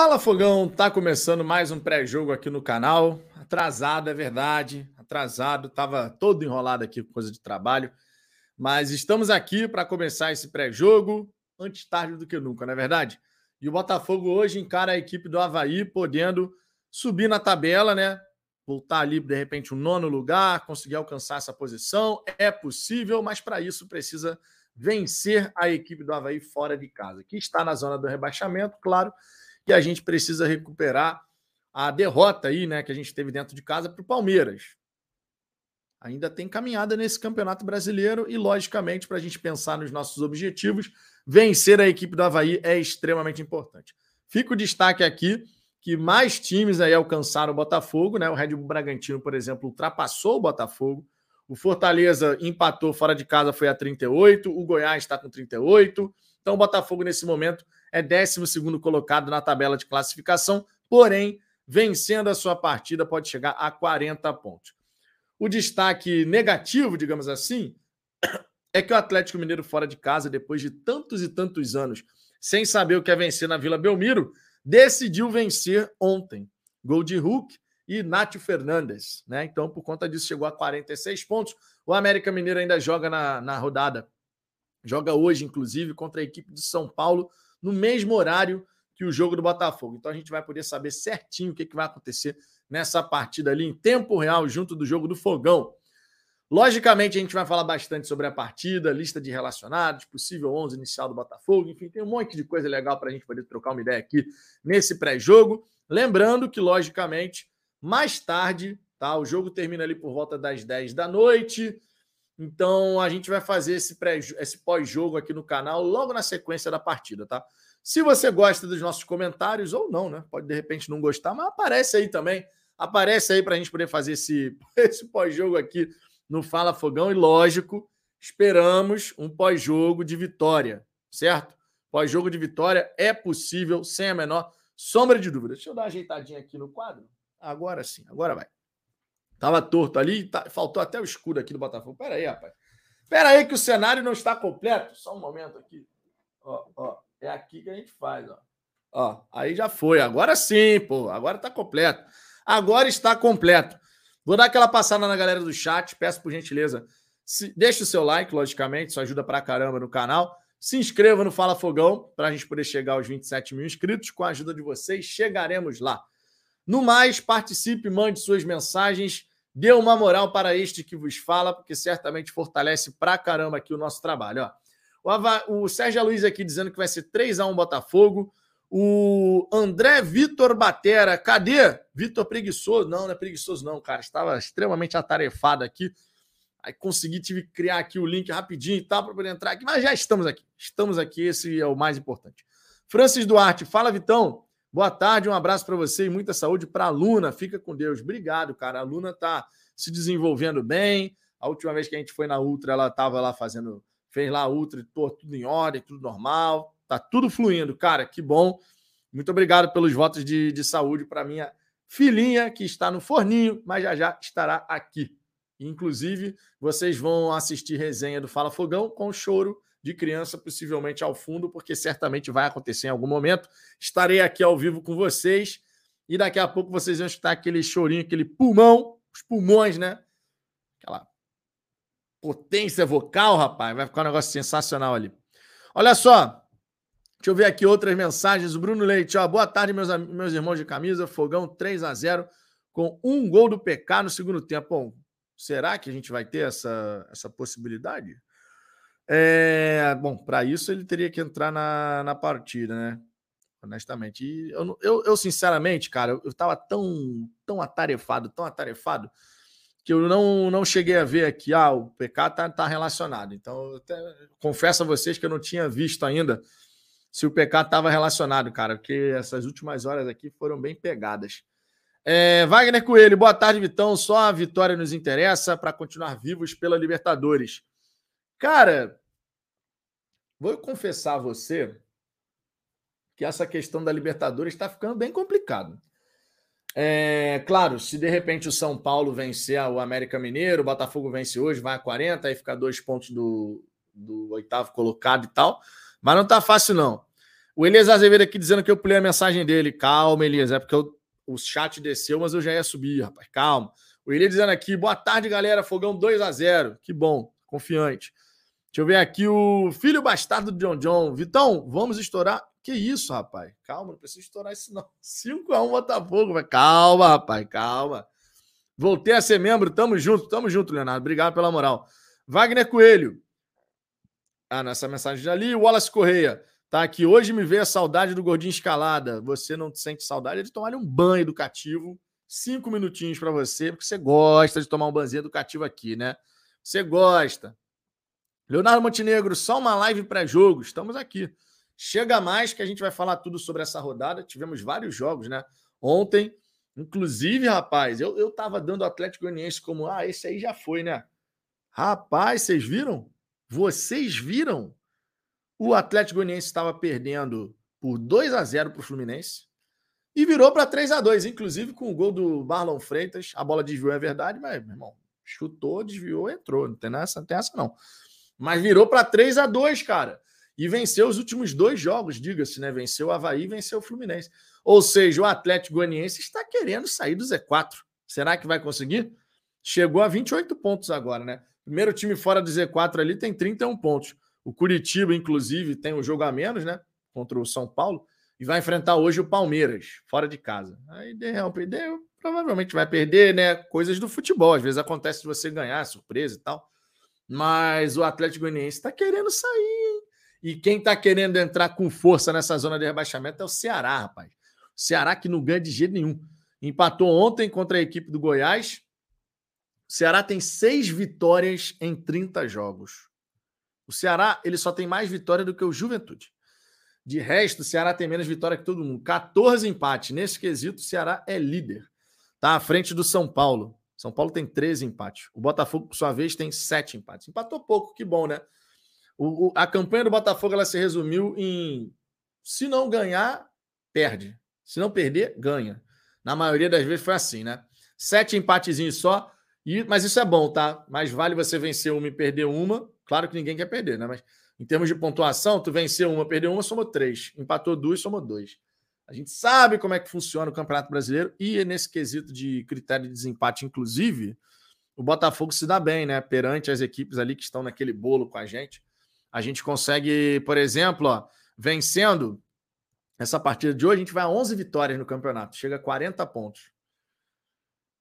Fala Fogão, tá começando mais um pré-jogo aqui no canal. Atrasado, é verdade, atrasado, tava todo enrolado aqui com coisa de trabalho, mas estamos aqui para começar esse pré-jogo antes tarde do que nunca, não é verdade? E o Botafogo hoje encara a equipe do Havaí podendo subir na tabela, né? Voltar ali, de repente, um nono lugar, conseguir alcançar essa posição. É possível, mas para isso precisa vencer a equipe do Havaí fora de casa, que está na zona do rebaixamento, claro que a gente precisa recuperar a derrota aí, né, que a gente teve dentro de casa para o Palmeiras. Ainda tem caminhada nesse Campeonato Brasileiro e, logicamente, para a gente pensar nos nossos objetivos, vencer a equipe do Havaí é extremamente importante. Fica o destaque aqui que mais times aí alcançaram o Botafogo, né? O Red Bull Bragantino, por exemplo, ultrapassou o Botafogo. O Fortaleza empatou fora de casa, foi a 38. O Goiás está com 38. Então, o Botafogo, nesse momento, é 12 colocado na tabela de classificação, porém, vencendo a sua partida, pode chegar a 40 pontos. O destaque negativo, digamos assim, é que o Atlético Mineiro fora de casa, depois de tantos e tantos anos, sem saber o que é vencer na Vila Belmiro, decidiu vencer ontem. Gol de Hulk e Nátio Fernandes. Né? Então, por conta disso, chegou a 46 pontos. O América Mineiro ainda joga na, na rodada. Joga hoje, inclusive, contra a equipe de São Paulo no mesmo horário que o jogo do Botafogo. Então a gente vai poder saber certinho o que, que vai acontecer nessa partida ali em tempo real, junto do jogo do Fogão. Logicamente, a gente vai falar bastante sobre a partida, lista de relacionados, possível 11 inicial do Botafogo, enfim, tem um monte de coisa legal para a gente poder trocar uma ideia aqui nesse pré-jogo. Lembrando que, logicamente, mais tarde, tá? O jogo termina ali por volta das 10 da noite. Então a gente vai fazer esse, pré, esse pós-jogo aqui no canal logo na sequência da partida, tá? Se você gosta dos nossos comentários ou não, né? Pode de repente não gostar, mas aparece aí também. Aparece aí para a gente poder fazer esse, esse pós-jogo aqui no Fala Fogão. E lógico, esperamos um pós-jogo de vitória, certo? Pós-jogo de vitória é possível, sem a menor sombra de dúvida. Deixa eu dar uma ajeitadinha aqui no quadro. Agora sim, agora vai. Tava torto ali, tá, faltou até o escudo aqui do Botafogo. Pera aí, rapaz. Pera aí que o cenário não está completo. Só um momento aqui. Ó, ó, é aqui que a gente faz, ó. Ó, aí já foi. Agora sim, pô. Agora está completo. Agora está completo. Vou dar aquela passada na galera do chat. Peço por gentileza, se, deixe o seu like, logicamente, isso ajuda pra caramba no canal. Se inscreva no Fala Fogão para a gente poder chegar aos 27 mil inscritos. Com a ajuda de vocês, chegaremos lá. No mais, participe, mande suas mensagens. Dê uma moral para este que vos fala, porque certamente fortalece pra caramba aqui o nosso trabalho. Ó. O, o Sérgio Luiz aqui dizendo que vai ser 3x1 Botafogo. O André Vitor Batera, cadê? Vitor preguiçoso? Não, não é preguiçoso, não, cara. Estava extremamente atarefado aqui. Aí consegui, tive que criar aqui o link rapidinho e tal para poder entrar aqui, mas já estamos aqui. Estamos aqui, esse é o mais importante. Francis Duarte, fala, Vitão. Boa tarde, um abraço para você e muita saúde para a Luna. Fica com Deus. Obrigado, cara. A Luna está se desenvolvendo bem. A última vez que a gente foi na Ultra, ela estava lá fazendo, fez lá a Ultra, pô, tudo em ordem, tudo normal. Tá tudo fluindo, cara. Que bom. Muito obrigado pelos votos de, de saúde para minha filhinha que está no forninho, mas já já estará aqui. Inclusive, vocês vão assistir resenha do Fala Fogão com choro de criança, possivelmente ao fundo, porque certamente vai acontecer em algum momento. Estarei aqui ao vivo com vocês e daqui a pouco vocês vão escutar aquele chorinho, aquele pulmão, os pulmões, né? Aquela potência vocal, rapaz. Vai ficar um negócio sensacional ali. Olha só, deixa eu ver aqui outras mensagens. O Bruno Leite, ó, boa tarde, meus, meus irmãos de camisa. Fogão 3 a 0 com um gol do PK no segundo tempo. Bom, será que a gente vai ter essa, essa possibilidade? É, bom, para isso ele teria que entrar na, na partida, né? Honestamente. E eu, eu, eu, sinceramente, cara, eu estava tão, tão atarefado, tão atarefado, que eu não, não cheguei a ver aqui, ah, o PK tá, tá relacionado. Então, até, confesso a vocês que eu não tinha visto ainda se o PK estava relacionado, cara, porque essas últimas horas aqui foram bem pegadas. É, Wagner Coelho, boa tarde, Vitão. Só a vitória nos interessa para continuar vivos pela Libertadores. Cara, Vou confessar a você que essa questão da Libertadores está ficando bem complicado. É, claro, se de repente o São Paulo vencer o América Mineiro, o Botafogo vence hoje, vai a 40, aí fica dois pontos do, do oitavo colocado e tal. Mas não está fácil, não. O Elias Azevedo aqui dizendo que eu pulei a mensagem dele. Calma, Elias, é porque eu, o chat desceu, mas eu já ia subir, rapaz. Calma. O Elias dizendo aqui, boa tarde, galera. Fogão 2 a 0 Que bom, confiante. Deixa eu ver aqui o filho bastardo do John John. Vitão, vamos estourar. Que isso, rapaz? Calma, não precisa estourar isso, não. 5x1 Botafogo. Calma, rapaz, calma. Voltei a ser membro, tamo junto, tamo junto, Leonardo. Obrigado pela moral. Wagner Coelho. Ah, nessa mensagem já li. Wallace Correia. Tá aqui. Hoje me veio a saudade do gordinho escalada. Você não sente saudade de tomar um banho educativo. Cinco minutinhos para você, porque você gosta de tomar um banzinho educativo aqui, né? Você gosta. Leonardo Montenegro, só uma live pré-jogo. Estamos aqui. Chega mais que a gente vai falar tudo sobre essa rodada. Tivemos vários jogos, né? Ontem, inclusive, rapaz, eu, eu tava dando o Atlético Goianiense como, ah, esse aí já foi, né? Rapaz, vocês viram? Vocês viram? O Atlético Goianiense estava perdendo por 2 a 0 para o Fluminense e virou para 3 a 2 inclusive com o gol do Marlon Freitas. A bola desviou, é verdade, mas, meu irmão, chutou, desviou, entrou. Não tem essa, não tem essa não. Mas virou para 3 a 2 cara e venceu os últimos dois jogos, diga-se, né? Venceu o Havaí venceu o Fluminense. Ou seja, o Atlético Goianiense está querendo sair do Z4. Será que vai conseguir? Chegou a 28 pontos agora, né? Primeiro time fora do Z4 ali tem 31 pontos. O Curitiba, inclusive, tem um jogo a menos, né? Contra o São Paulo. E vai enfrentar hoje o Palmeiras, fora de casa. Aí deu, deu, provavelmente vai perder, né? Coisas do futebol. Às vezes acontece de você ganhar, surpresa e tal. Mas o Atlético Goianiense está querendo sair. E quem está querendo entrar com força nessa zona de rebaixamento é o Ceará, rapaz. O Ceará que não ganha de jeito nenhum. Empatou ontem contra a equipe do Goiás. O Ceará tem seis vitórias em 30 jogos. O Ceará ele só tem mais vitória do que o Juventude. De resto, o Ceará tem menos vitória que todo mundo. 14 empates. Nesse quesito, o Ceará é líder. Está à frente do São Paulo. São Paulo tem 13 empates. O Botafogo, por sua vez, tem 7 empates. Empatou pouco, que bom, né? O, o, a campanha do Botafogo ela se resumiu em se não ganhar, perde. Se não perder, ganha. Na maioria das vezes foi assim, né? Sete empatezinhos só. E, mas isso é bom, tá? Mais vale você vencer uma e perder uma. Claro que ninguém quer perder, né? Mas em termos de pontuação, tu venceu uma, perdeu uma, somou três. Empatou duas, somou dois. A gente sabe como é que funciona o Campeonato Brasileiro e nesse quesito de critério de desempate, inclusive, o Botafogo se dá bem, né? Perante as equipes ali que estão naquele bolo com a gente. A gente consegue, por exemplo, ó, vencendo essa partida de hoje, a gente vai a 11 vitórias no campeonato, chega a 40 pontos.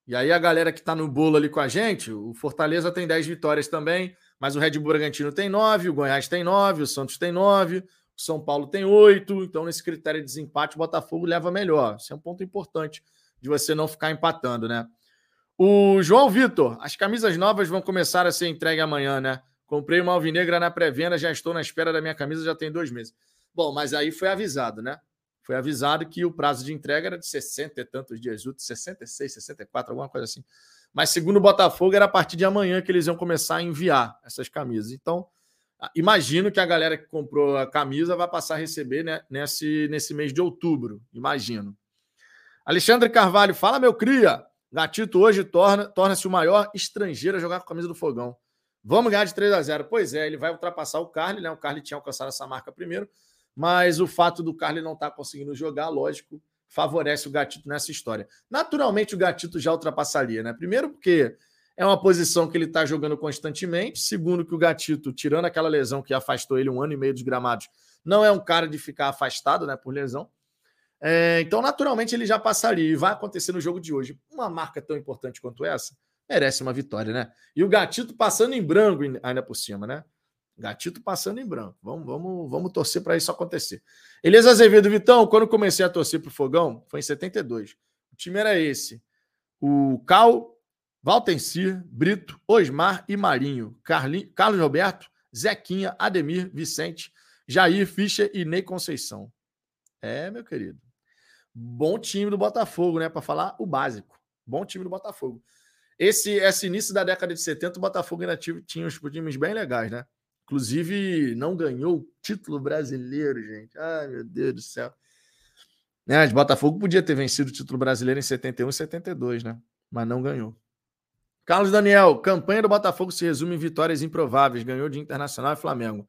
E aí a galera que está no bolo ali com a gente, o Fortaleza tem 10 vitórias também, mas o Red Bull Bragantino tem 9, o Goiás tem 9, o Santos tem 9, São Paulo tem 8. Então, nesse critério de desempate, o Botafogo leva melhor. Isso é um ponto importante de você não ficar empatando, né? O João Vitor, as camisas novas vão começar a ser entregues amanhã, né? Comprei uma alvinegra na pré-venda, já estou na espera da minha camisa, já tem dois meses. Bom, mas aí foi avisado, né? Foi avisado que o prazo de entrega era de 60 e tantos dias úteis, 66, 64, alguma coisa assim. Mas segundo o Botafogo, era a partir de amanhã que eles iam começar a enviar essas camisas. Então, imagino que a galera que comprou a camisa vai passar a receber né, nesse, nesse mês de outubro. Imagino. Alexandre Carvalho, fala, meu cria. Gatito hoje torna-se torna o maior estrangeiro a jogar com a camisa do Fogão. Vamos ganhar de 3 a 0. Pois é, ele vai ultrapassar o Carly, né? O Carly tinha alcançado essa marca primeiro, mas o fato do Carly não estar tá conseguindo jogar, lógico, favorece o Gatito nessa história. Naturalmente, o Gatito já ultrapassaria, né? Primeiro, porque é uma posição que ele está jogando constantemente. Segundo, que o Gatito, tirando aquela lesão que afastou ele um ano e meio dos gramados, não é um cara de ficar afastado, né? Por lesão. É, então, naturalmente, ele já passaria. E vai acontecer no jogo de hoje. Uma marca tão importante quanto essa merece uma vitória, né? E o Gatito passando em branco ainda por cima, né? Gatito passando em branco. Vamos, vamos, vamos torcer para isso acontecer. Elias Azevedo, Vitão, quando comecei a torcer para o Fogão, foi em 72. O time era esse. O Cal, Valtencir, Brito, Osmar e Marinho. Carli, Carlos Roberto, Zequinha, Ademir, Vicente, Jair, Fischer e Ney Conceição. É, meu querido. Bom time do Botafogo, né? Para falar o básico. Bom time do Botafogo. Esse, esse início da década de 70, o Botafogo ainda tinha uns times bem legais, né? Inclusive, não ganhou o título brasileiro, gente. Ai, meu Deus do céu. Né? O Botafogo podia ter vencido o título brasileiro em 71 e 72, né? Mas não ganhou. Carlos Daniel, campanha do Botafogo se resume em vitórias improváveis. Ganhou de Internacional e Flamengo.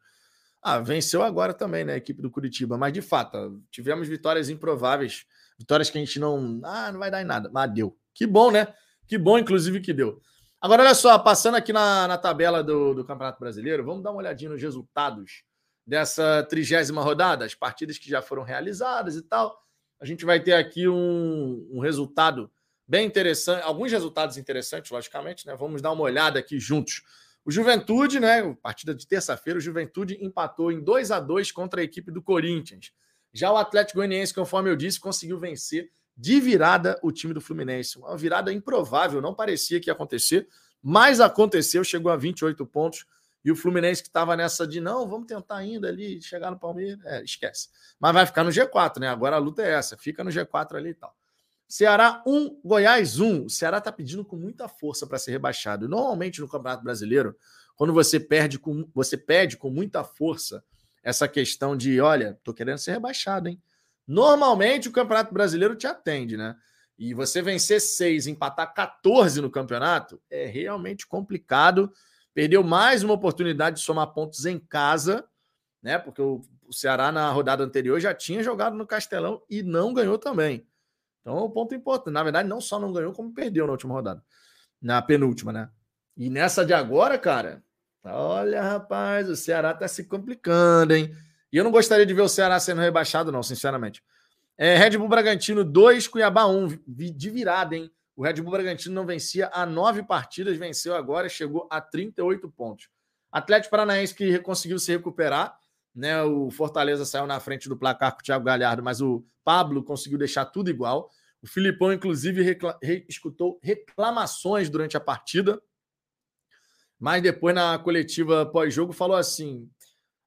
Ah, venceu agora também, né? A equipe do Curitiba. Mas de fato, tivemos vitórias improváveis. Vitórias que a gente não. Ah, não vai dar em nada. Mas deu. Que bom, né? Que bom, inclusive, que deu. Agora, olha só, passando aqui na, na tabela do, do Campeonato Brasileiro, vamos dar uma olhadinha nos resultados dessa trigésima rodada, as partidas que já foram realizadas e tal. A gente vai ter aqui um, um resultado bem interessante, alguns resultados interessantes, logicamente, né? Vamos dar uma olhada aqui juntos. O Juventude, né? Partida de terça-feira, o Juventude empatou em 2 a 2 contra a equipe do Corinthians. Já o Atlético Goianiense, conforme eu disse, conseguiu vencer de virada o time do Fluminense. Uma virada improvável, não parecia que ia acontecer, mas aconteceu, chegou a 28 pontos. E o Fluminense que estava nessa de não, vamos tentar ainda ali chegar no Palmeiras, é, esquece. Mas vai ficar no G4, né? Agora a luta é essa, fica no G4 ali e tal. Ceará 1, Goiás 1. O Ceará está pedindo com muita força para ser rebaixado. Normalmente no Campeonato Brasileiro, quando você perde com você pede com muita força essa questão de, olha, tô querendo ser rebaixado, hein? Normalmente o Campeonato Brasileiro te atende, né? E você vencer seis, empatar 14 no campeonato é realmente complicado. Perdeu mais uma oportunidade de somar pontos em casa, né? Porque o Ceará na rodada anterior já tinha jogado no Castelão e não ganhou também. Então é um ponto importante. Na verdade, não só não ganhou, como perdeu na última rodada. Na penúltima, né? E nessa de agora, cara, olha, rapaz, o Ceará tá se complicando, hein? E eu não gostaria de ver o Ceará sendo rebaixado, não, sinceramente. É, Red Bull Bragantino 2, Cuiabá 1, de virada, hein? O Red Bull Bragantino não vencia há nove partidas, venceu agora, chegou a 38 pontos. Atlético Paranaense que conseguiu se recuperar, né? O Fortaleza saiu na frente do placar com o Thiago Galhardo, mas o Pablo conseguiu deixar tudo igual. O Filipão, inclusive, recla re escutou reclamações durante a partida, mas depois, na coletiva pós-jogo, falou assim: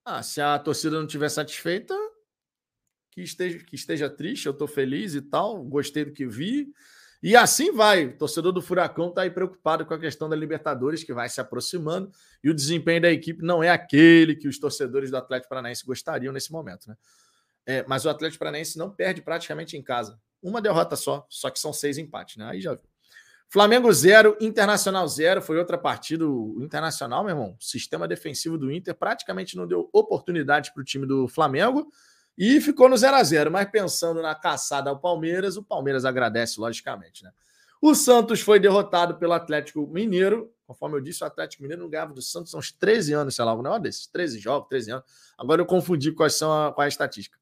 ah, se a torcida não estiver satisfeita, que esteja, que esteja triste, eu estou feliz e tal, gostei do que vi. E assim vai. O torcedor do Furacão está aí preocupado com a questão da Libertadores, que vai se aproximando, e o desempenho da equipe não é aquele que os torcedores do Atlético Paranaense gostariam nesse momento. Né? É, mas o Atlético Paranaense não perde praticamente em casa. Uma derrota só, só que são seis empates, né? Aí já viu. Flamengo 0, Internacional 0, foi outra partida. O Internacional, meu irmão, sistema defensivo do Inter praticamente não deu oportunidade para o time do Flamengo e ficou no 0 a 0 Mas pensando na caçada ao Palmeiras, o Palmeiras agradece, logicamente, né? O Santos foi derrotado pelo Atlético Mineiro. Conforme eu disse, o Atlético Mineiro não ganhava do Santos há uns 13 anos, sei lá, algum negócio desses. 13 jogos, 13 anos. Agora eu confundi quais são a, qual é a estatística.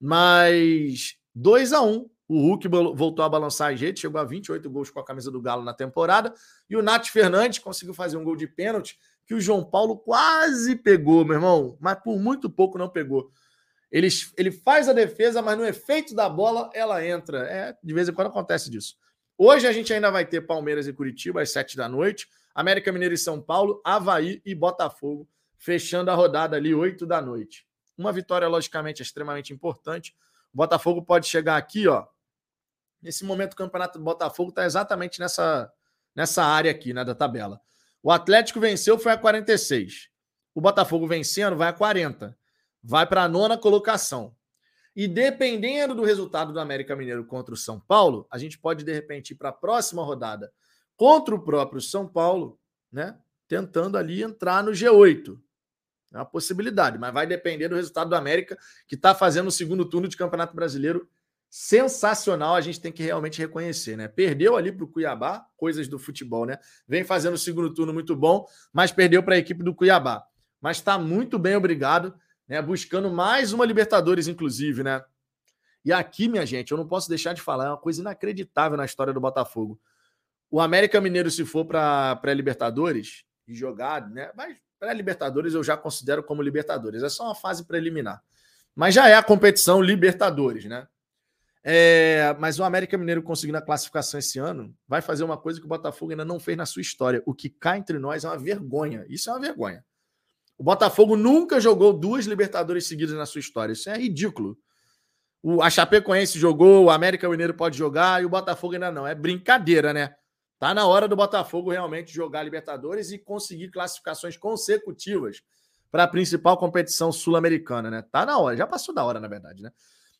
Mas 2 a 1 o Hulk voltou a balançar as redes, chegou a 28 gols com a camisa do Galo na temporada. E o Nath Fernandes conseguiu fazer um gol de pênalti que o João Paulo quase pegou, meu irmão, mas por muito pouco não pegou. Ele, ele faz a defesa, mas no efeito da bola ela entra. É, de vez em quando acontece disso. Hoje a gente ainda vai ter Palmeiras e Curitiba às 7 da noite, América Mineiro e São Paulo, Havaí e Botafogo, fechando a rodada ali 8 da noite. Uma vitória, logicamente, extremamente importante. O Botafogo pode chegar aqui, ó, Nesse momento, o campeonato do Botafogo está exatamente nessa, nessa área aqui, né, da tabela. O Atlético venceu, foi a 46. O Botafogo vencendo, vai a 40. Vai para a nona colocação. E dependendo do resultado do América Mineiro contra o São Paulo, a gente pode, de repente, ir para a próxima rodada contra o próprio São Paulo, né? Tentando ali entrar no G8. É uma possibilidade, mas vai depender do resultado do América, que está fazendo o segundo turno de Campeonato Brasileiro sensacional, a gente tem que realmente reconhecer, né? Perdeu ali para o Cuiabá, coisas do futebol, né? Vem fazendo o segundo turno muito bom, mas perdeu para a equipe do Cuiabá. Mas está muito bem, obrigado, né? Buscando mais uma Libertadores, inclusive, né? E aqui, minha gente, eu não posso deixar de falar, é uma coisa inacreditável na história do Botafogo. O América Mineiro, se for para pré-Libertadores e jogar, né? Mas pré-Libertadores eu já considero como Libertadores, é só uma fase preliminar. Mas já é a competição Libertadores, né? É, mas o América Mineiro conseguindo a classificação esse ano vai fazer uma coisa que o Botafogo ainda não fez na sua história. O que cá entre nós é uma vergonha. Isso é uma vergonha. O Botafogo nunca jogou duas Libertadores seguidas na sua história. Isso é ridículo. O, a Chapecoense jogou, o América Mineiro pode jogar e o Botafogo ainda não. É brincadeira, né? Tá na hora do Botafogo realmente jogar Libertadores e conseguir classificações consecutivas para a principal competição sul-americana, né? Tá na hora, já passou da hora, na verdade, né?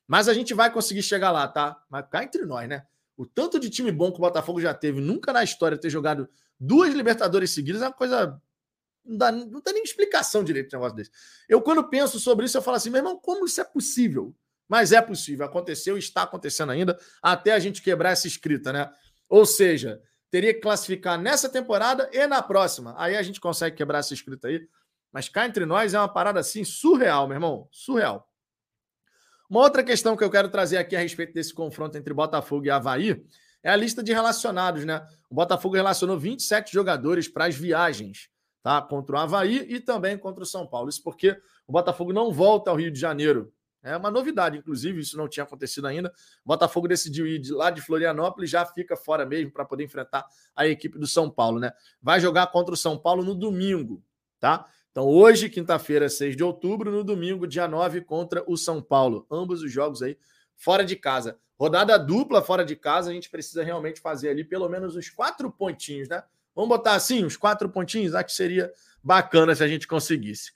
Mas a gente vai conseguir chegar lá, tá? Mas cá entre nós, né? O tanto de time bom que o Botafogo já teve, nunca na história ter jogado duas Libertadores seguidas é uma coisa não, dá, não tem nem explicação direito de negócio desse. Eu, quando penso sobre isso, eu falo assim, meu irmão, como isso é possível? Mas é possível, aconteceu está acontecendo ainda, até a gente quebrar essa escrita, né? Ou seja, teria que classificar nessa temporada e na próxima. Aí a gente consegue quebrar essa escrita aí. Mas cá entre nós é uma parada assim surreal, meu irmão. Surreal. Uma outra questão que eu quero trazer aqui a respeito desse confronto entre Botafogo e Havaí é a lista de relacionados, né? O Botafogo relacionou 27 jogadores para as viagens, tá? Contra o Havaí e também contra o São Paulo. Isso porque o Botafogo não volta ao Rio de Janeiro é uma novidade, inclusive, isso não tinha acontecido ainda. O Botafogo decidiu ir de lá de Florianópolis, já fica fora mesmo para poder enfrentar a equipe do São Paulo, né? Vai jogar contra o São Paulo no domingo, tá? Então, hoje, quinta-feira, 6 de outubro, no domingo, dia 9, contra o São Paulo. Ambos os jogos aí fora de casa. Rodada dupla fora de casa, a gente precisa realmente fazer ali pelo menos uns quatro pontinhos, né? Vamos botar assim, uns quatro pontinhos? Acho que seria bacana se a gente conseguisse.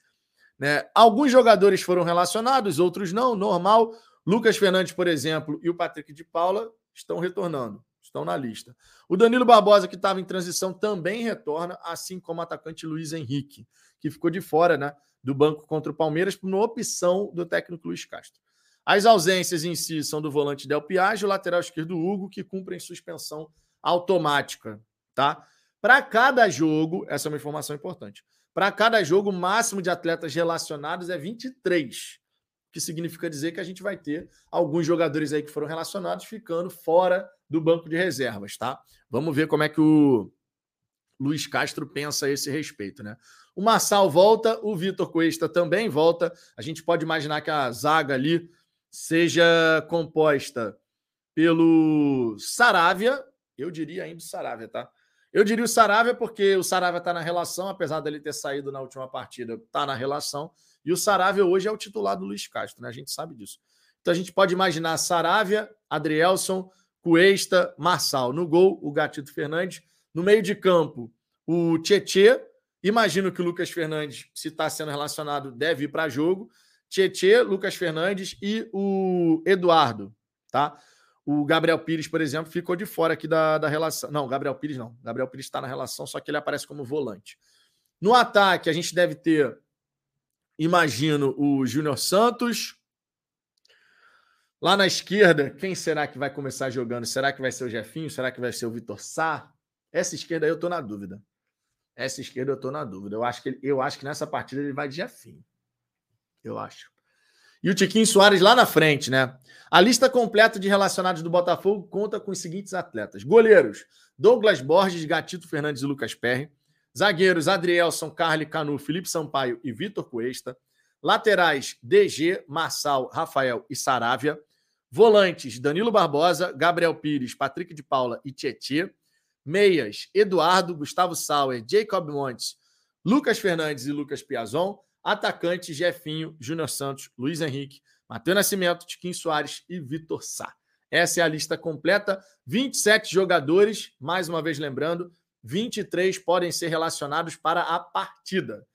Né? Alguns jogadores foram relacionados, outros não, normal. Lucas Fernandes, por exemplo, e o Patrick de Paula estão retornando, estão na lista. O Danilo Barbosa, que estava em transição, também retorna, assim como o atacante Luiz Henrique, que ficou de fora né, do banco contra o Palmeiras por uma opção do técnico Luiz Castro. As ausências em si são do volante Del Piage o lateral esquerdo Hugo, que cumprem suspensão automática. Tá? Para cada jogo, essa é uma informação importante. Para cada jogo, o máximo de atletas relacionados é 23, que significa dizer que a gente vai ter alguns jogadores aí que foram relacionados ficando fora do banco de reservas, tá? Vamos ver como é que o Luiz Castro pensa a esse respeito, né? O Marçal volta, o Vitor Cuesta também volta. A gente pode imaginar que a zaga ali seja composta pelo Saravia, eu diria ainda o Saravia, tá? Eu diria o Saravia, porque o Saravia está na relação, apesar dele ter saído na última partida, está na relação. E o Saravia hoje é o titular do Luiz Castro, né? A gente sabe disso. Então a gente pode imaginar Saravia, Adrielson, Cuesta, Marçal. No gol, o Gatito Fernandes. No meio de campo, o Tietê. Imagino que o Lucas Fernandes, se está sendo relacionado, deve ir para jogo. Tietê, Lucas Fernandes e o Eduardo, tá? O Gabriel Pires, por exemplo, ficou de fora aqui da, da relação. Não, Gabriel Pires não. Gabriel Pires está na relação, só que ele aparece como volante. No ataque, a gente deve ter, imagino, o Júnior Santos. Lá na esquerda, quem será que vai começar jogando? Será que vai ser o Jefinho? Será que vai ser o Vitor Sá? Essa esquerda aí eu estou na dúvida. Essa esquerda eu estou na dúvida. Eu acho, que eu acho que nessa partida ele vai de Jefinho. Eu acho e o Tiquinho Soares lá na frente, né? A lista completa de relacionados do Botafogo conta com os seguintes atletas: goleiros, Douglas Borges, Gatito Fernandes e Lucas Perry. Zagueiros, Adrielson, Carly Canu, Felipe Sampaio e Vitor Cuesta. Laterais, DG, Marçal, Rafael e Saravia. Volantes, Danilo Barbosa, Gabriel Pires, Patrick de Paula e Tietê. Meias, Eduardo, Gustavo Sauer, Jacob Montes, Lucas Fernandes e Lucas Piazon. Atacante, Jefinho, Júnior Santos, Luiz Henrique, Matheus Nascimento, Tiquinho Soares e Vitor Sá. Essa é a lista completa. 27 jogadores, mais uma vez lembrando, 23 podem ser relacionados para a partida.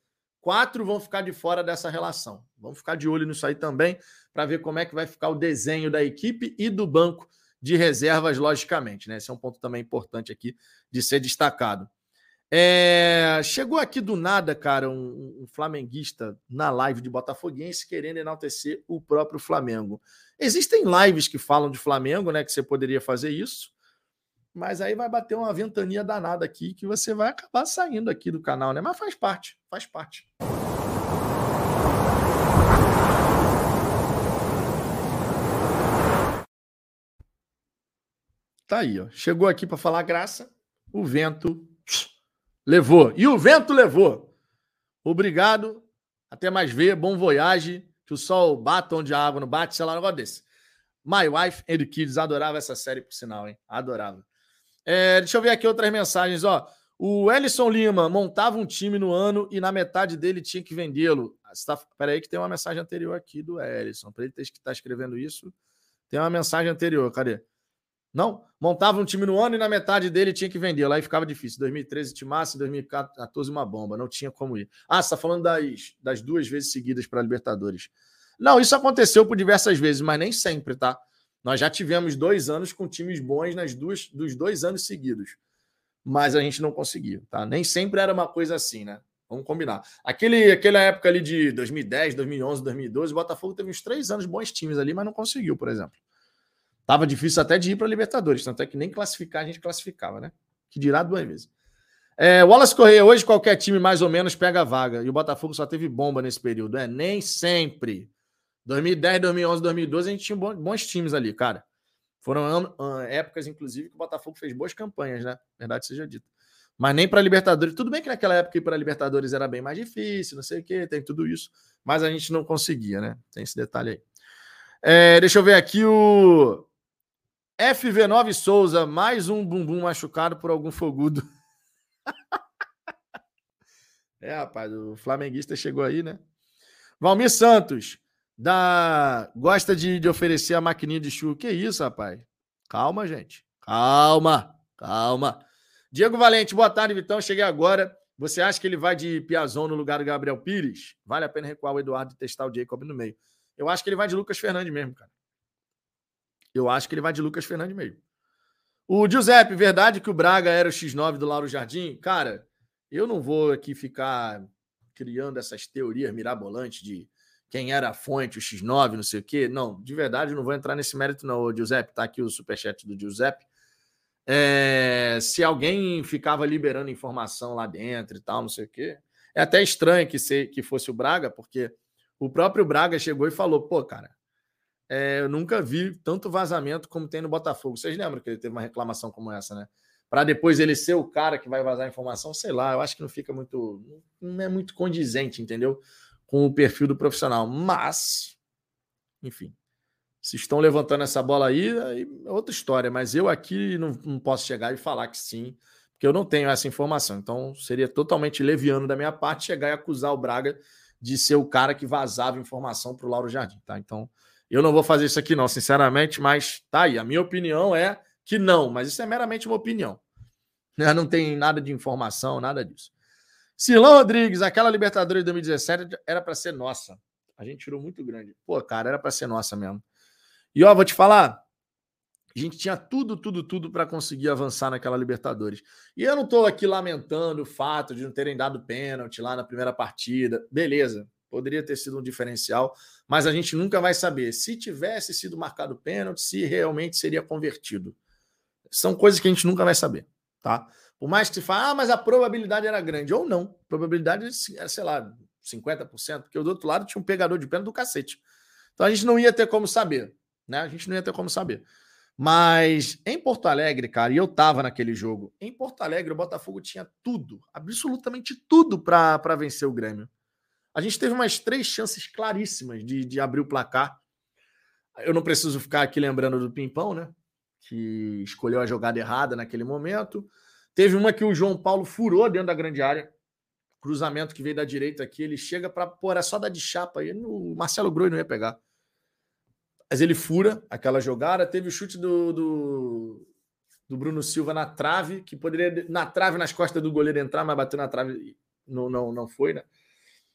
Quatro vão ficar de fora dessa relação. Vamos ficar de olho nisso aí também, para ver como é que vai ficar o desenho da equipe e do banco de reservas, logicamente. Né? Esse é um ponto também importante aqui de ser destacado. É, chegou aqui do nada, cara, um, um, flamenguista na live de Botafoguense querendo enaltecer o próprio Flamengo. Existem lives que falam de Flamengo, né? Que você poderia fazer isso, mas aí vai bater uma ventania danada aqui que você vai acabar saindo aqui do canal, né? Mas faz parte, faz parte. Tá aí, ó. Chegou aqui para falar graça, o vento Levou. E o vento levou. Obrigado. Até mais ver. Bom voyage. Que o sol bata onde a água não bate. Sei lá, um negócio desse. My Wife and Kids. Adorava essa série, por sinal, hein? Adorava. É, deixa eu ver aqui outras mensagens. Ó, o Ellison Lima montava um time no ano e na metade dele tinha que vendê-lo. Tá... Peraí, que tem uma mensagem anterior aqui do Ellison. Para ele que estar tá escrevendo isso, tem uma mensagem anterior. Cadê? Não, montava um time no ano e na metade dele tinha que vender. Lá e ficava difícil. 2013 timasse, 2014 uma bomba, não tinha como ir. Ah, você está falando das, das duas vezes seguidas para a Libertadores. Não, isso aconteceu por diversas vezes, mas nem sempre, tá? Nós já tivemos dois anos com times bons nas duas, dos dois anos seguidos. Mas a gente não conseguiu, tá? Nem sempre era uma coisa assim, né? Vamos combinar. Aquele, aquela época ali de 2010, 2011, 2012, o Botafogo teve uns três anos bons times ali, mas não conseguiu, por exemplo. Tava difícil até de ir para Libertadores, tanto é que nem classificar a gente classificava, né? Que dirá duas vezes. É, Wallace Correia, hoje qualquer time mais ou menos pega a vaga. E o Botafogo só teve bomba nesse período. É, nem sempre. 2010, 2011, 2012, a gente tinha bons times ali, cara. Foram épocas, inclusive, que o Botafogo fez boas campanhas, né? Verdade seja dita. Mas nem para Libertadores. Tudo bem que naquela época ir para Libertadores era bem mais difícil, não sei o quê, tem tudo isso. Mas a gente não conseguia, né? Tem esse detalhe aí. É, deixa eu ver aqui o FV9 Souza, mais um bumbum machucado por algum fogudo. é, rapaz, o flamenguista chegou aí, né? Valmir Santos, da... gosta de, de oferecer a maquininha de chuva. Que isso, rapaz? Calma, gente. Calma, calma. Diego Valente, boa tarde, Vitão. Cheguei agora. Você acha que ele vai de Piazon no lugar do Gabriel Pires? Vale a pena recuar o Eduardo e testar o Jacob no meio. Eu acho que ele vai de Lucas Fernandes mesmo, cara. Eu acho que ele vai de Lucas Fernandes mesmo. O Giuseppe, verdade que o Braga era o X9 do Lauro Jardim? Cara, eu não vou aqui ficar criando essas teorias mirabolantes de quem era a fonte, o X9, não sei o quê. Não, de verdade, eu não vou entrar nesse mérito, não. O Giuseppe, tá aqui o superchat do Giuseppe. É, se alguém ficava liberando informação lá dentro e tal, não sei o quê. É até estranho que, se, que fosse o Braga, porque o próprio Braga chegou e falou: pô, cara, é, eu nunca vi tanto vazamento como tem no Botafogo. Vocês lembram que ele teve uma reclamação como essa, né? Para depois ele ser o cara que vai vazar a informação, sei lá, eu acho que não fica muito. Não é muito condizente, entendeu? Com o perfil do profissional. Mas, enfim, se estão levantando essa bola aí, aí é outra história. Mas eu aqui não, não, posso chegar e falar que sim, porque eu não tenho essa informação. Então seria totalmente leviano da minha parte chegar e acusar o Braga de ser o cara que vazava informação para o Lauro Jardim, tá? Então eu não vou fazer isso aqui, não, sinceramente, mas tá aí. A minha opinião é que não, mas isso é meramente uma opinião. Não tem nada de informação, nada disso. Silão Rodrigues, aquela Libertadores de 2017 era para ser nossa. A gente tirou muito grande. Pô, cara, era para ser nossa mesmo. E ó, vou te falar, a gente tinha tudo, tudo, tudo para conseguir avançar naquela Libertadores. E eu não estou aqui lamentando o fato de não terem dado pênalti lá na primeira partida. Beleza, poderia ter sido um diferencial, mas a gente nunca vai saber se tivesse sido marcado pênalti, se realmente seria convertido. São coisas que a gente nunca vai saber, tá? Por mais que se fale, ah, mas a probabilidade era grande, ou não. A probabilidade é, sei lá, 50%, porque do outro lado tinha um pegador de pênalti do cacete. Então a gente não ia ter como saber. Né? A gente não ia ter como saber. Mas em Porto Alegre, cara, e eu tava naquele jogo, em Porto Alegre o Botafogo tinha tudo, absolutamente tudo para vencer o Grêmio. A gente teve umas três chances claríssimas de, de abrir o placar. Eu não preciso ficar aqui lembrando do Pimpão, né? Que escolheu a jogada errada naquele momento. Teve uma que o João Paulo furou dentro da grande área. Cruzamento que veio da direita aqui, ele chega para pôr, era só dar de chapa aí. O Marcelo Groi não ia pegar. Mas ele fura aquela jogada. Teve o chute do, do, do, Bruno Silva na trave, que poderia, na trave, nas costas do goleiro entrar, mas bateu na trave, não, não, não foi, né?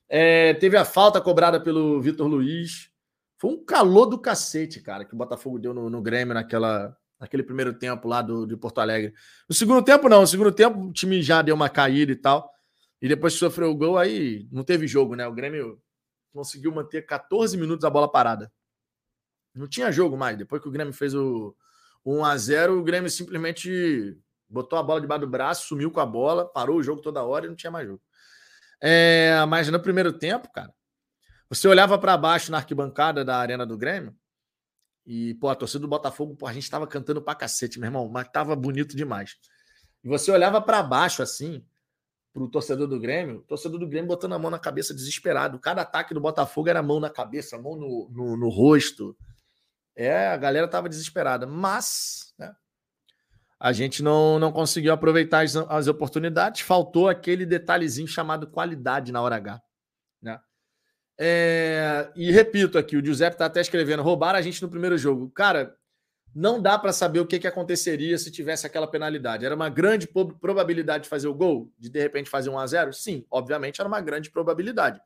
É, teve a falta cobrada pelo Vitor Luiz. Foi um calor do cacete, cara, que o Botafogo deu no, no Grêmio naquela, naquele primeiro tempo lá do, de Porto Alegre. No segundo tempo, não. No segundo tempo, o time já deu uma caída e tal. E depois que sofreu o gol, aí não teve jogo, né? O Grêmio conseguiu manter 14 minutos a bola parada. Não tinha jogo mais. Depois que o Grêmio fez o, 1 a 0 o Grêmio simplesmente botou a bola debaixo do braço, sumiu com a bola, parou o jogo toda hora e não tinha mais jogo. É, mas no primeiro tempo, cara, você olhava para baixo na arquibancada da Arena do Grêmio e, pô, a torcida do Botafogo, pô, a gente tava cantando pra cacete, meu irmão, mas tava bonito demais. E você olhava para baixo assim, pro torcedor do Grêmio, o torcedor do Grêmio botando a mão na cabeça desesperado. Cada ataque do Botafogo era mão na cabeça, mão no, no, no rosto. É, a galera estava desesperada, mas né, a gente não, não conseguiu aproveitar as, as, oportunidades, faltou aquele detalhezinho chamado qualidade na hora H. Né? É, e repito aqui, o Giuseppe está até escrevendo: roubaram a gente no primeiro jogo. Cara, não dá para saber o que, que aconteceria se tivesse aquela penalidade. Era uma grande probabilidade de fazer o gol, de de repente fazer um a 0 Sim, obviamente era uma grande probabilidade.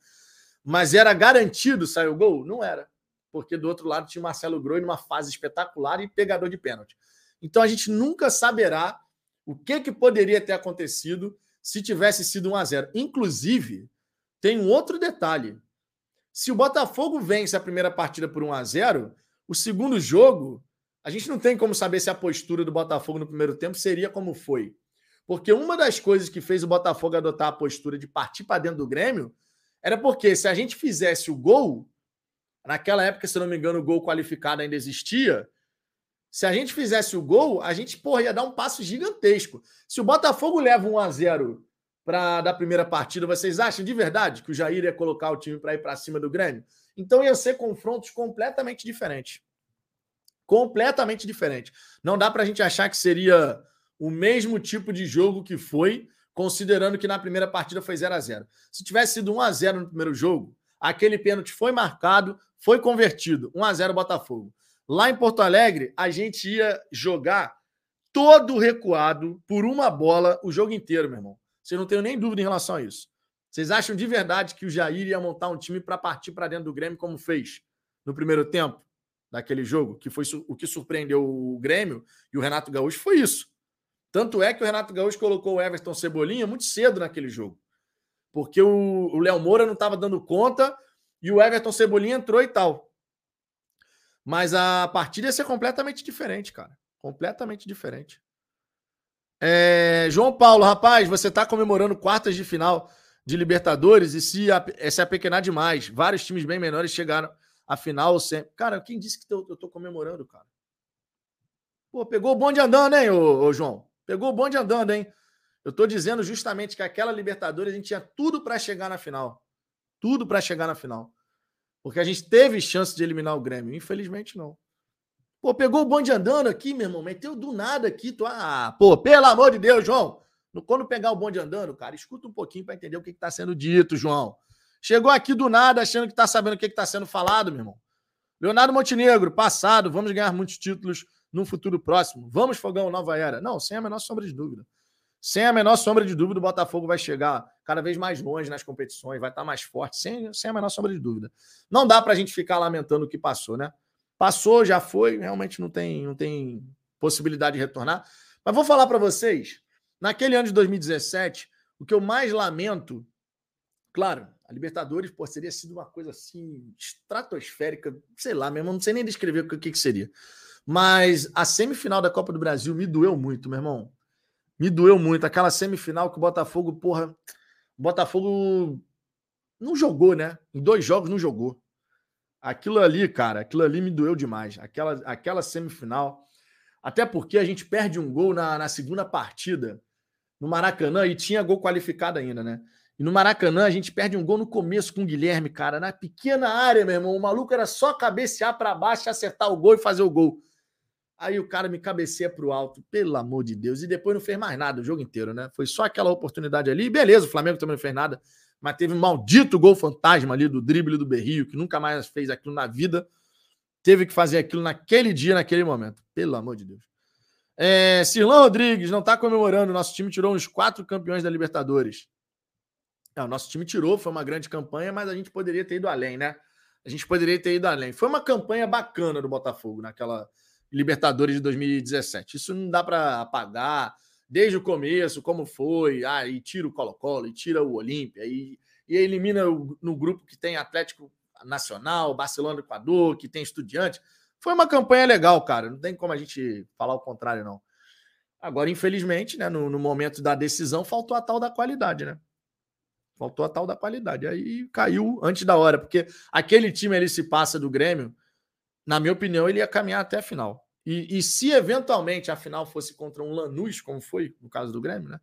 Mas era garantido sair o gol? Não era porque do outro lado tinha o Marcelo Groi numa fase espetacular e pegador de pênalti. Então a gente nunca saberá o que, que poderia ter acontecido se tivesse sido 1 a 0 Inclusive, tem um outro detalhe. Se o Botafogo vence a primeira partida por 1 a 0 o segundo jogo, a gente não tem como saber se a postura do Botafogo no primeiro tempo seria como foi. Porque uma das coisas que fez o Botafogo adotar a postura de partir para dentro do Grêmio era porque se a gente fizesse o gol, naquela época, se não me engano, o gol qualificado ainda existia. Se a gente fizesse o gol, a gente porra, ia dar um passo gigantesco. Se o Botafogo leva 1 a 0 para da primeira partida, vocês acham de verdade que o Jair ia colocar o time para ir para cima do Grêmio? Então iam ser confrontos completamente diferentes. Completamente diferentes. Não dá para a gente achar que seria o mesmo tipo de jogo que foi, considerando que na primeira partida foi 0 a 0 Se tivesse sido 1 a 0 no primeiro jogo, aquele pênalti foi marcado, foi convertido. 1 a 0 Botafogo. Lá em Porto Alegre, a gente ia jogar todo recuado por uma bola o jogo inteiro, meu irmão. Você não tem nem dúvida em relação a isso. Vocês acham de verdade que o Jair ia montar um time para partir para dentro do Grêmio como fez no primeiro tempo daquele jogo, que foi o que surpreendeu o Grêmio e o Renato Gaúcho foi isso. Tanto é que o Renato Gaúcho colocou o Everton Cebolinha muito cedo naquele jogo. Porque o Léo Moura não estava dando conta e o Everton Cebolinha entrou e tal. Mas a partida ia ser completamente diferente, cara. Completamente diferente. É, João Paulo, rapaz, você está comemorando quartas de final de Libertadores e se, é se apequenar demais. Vários times bem menores chegaram à final sempre. Cara, quem disse que eu, tô comemorando, cara? Pô, pegou o bonde andando, hein, ô, ô João? Pegou o bonde andando, hein? Eu tô dizendo justamente que aquela Libertadores a gente tinha tudo para chegar na final. Tudo para chegar na final. Porque a gente teve chance de eliminar o Grêmio. Infelizmente, não. Pô, pegou o bonde andando aqui, meu irmão, meteu do nada aqui. Tu... Ah, pô, pelo amor de Deus, João. Quando pegar o bonde andando, cara, escuta um pouquinho para entender o que está sendo dito, João. Chegou aqui do nada achando que está sabendo o que está sendo falado, meu irmão. Leonardo Montenegro, passado, vamos ganhar muitos títulos num futuro próximo. Vamos, Fogão, nova era. Não, sem a menor sombra de dúvida. Sem a menor sombra de dúvida, o Botafogo vai chegar cada vez mais longe nas competições, vai estar mais forte, sem, sem a menor sombra de dúvida. Não dá para a gente ficar lamentando o que passou, né? Passou, já foi, realmente não tem, não tem possibilidade de retornar. Mas vou falar para vocês, naquele ano de 2017, o que eu mais lamento, claro, a Libertadores pô, teria sido uma coisa assim estratosférica, sei lá mesmo, não sei nem descrever o que, que seria. Mas a semifinal da Copa do Brasil me doeu muito, meu irmão. Me doeu muito. Aquela semifinal que o Botafogo, porra. O Botafogo não jogou, né? Em dois jogos não jogou. Aquilo ali, cara, aquilo ali me doeu demais. Aquela, aquela semifinal. Até porque a gente perde um gol na, na segunda partida no Maracanã e tinha gol qualificado ainda, né? E no Maracanã a gente perde um gol no começo com o Guilherme, cara, na pequena área, meu irmão. O maluco era só cabecear para baixo, acertar o gol e fazer o gol. Aí o cara me cabeceia para o alto, pelo amor de Deus. E depois não fez mais nada o jogo inteiro, né? Foi só aquela oportunidade ali. Beleza, o Flamengo também não fez nada mas teve um maldito gol fantasma ali do drible do Berrio, que nunca mais fez aquilo na vida. Teve que fazer aquilo naquele dia, naquele momento. Pelo amor de Deus. É, Rodrigues não está comemorando. Nosso time tirou uns quatro campeões da Libertadores. O nosso time tirou, foi uma grande campanha, mas a gente poderia ter ido além, né? A gente poderia ter ido além. Foi uma campanha bacana do Botafogo naquela Libertadores de 2017. Isso não dá para apagar desde o começo, como foi, ah, e tira o Colo-Colo, e tira o Olímpia, e, e elimina o, no grupo que tem Atlético Nacional, Barcelona do Equador, que tem Estudiante. Foi uma campanha legal, cara. Não tem como a gente falar o contrário, não. Agora, infelizmente, né, no, no momento da decisão, faltou a tal da qualidade, né? Faltou a tal da qualidade. Aí caiu antes da hora, porque aquele time ali se passa do Grêmio, na minha opinião, ele ia caminhar até a final. E, e, se eventualmente a final fosse contra um Lanús, como foi no caso do Grêmio, né?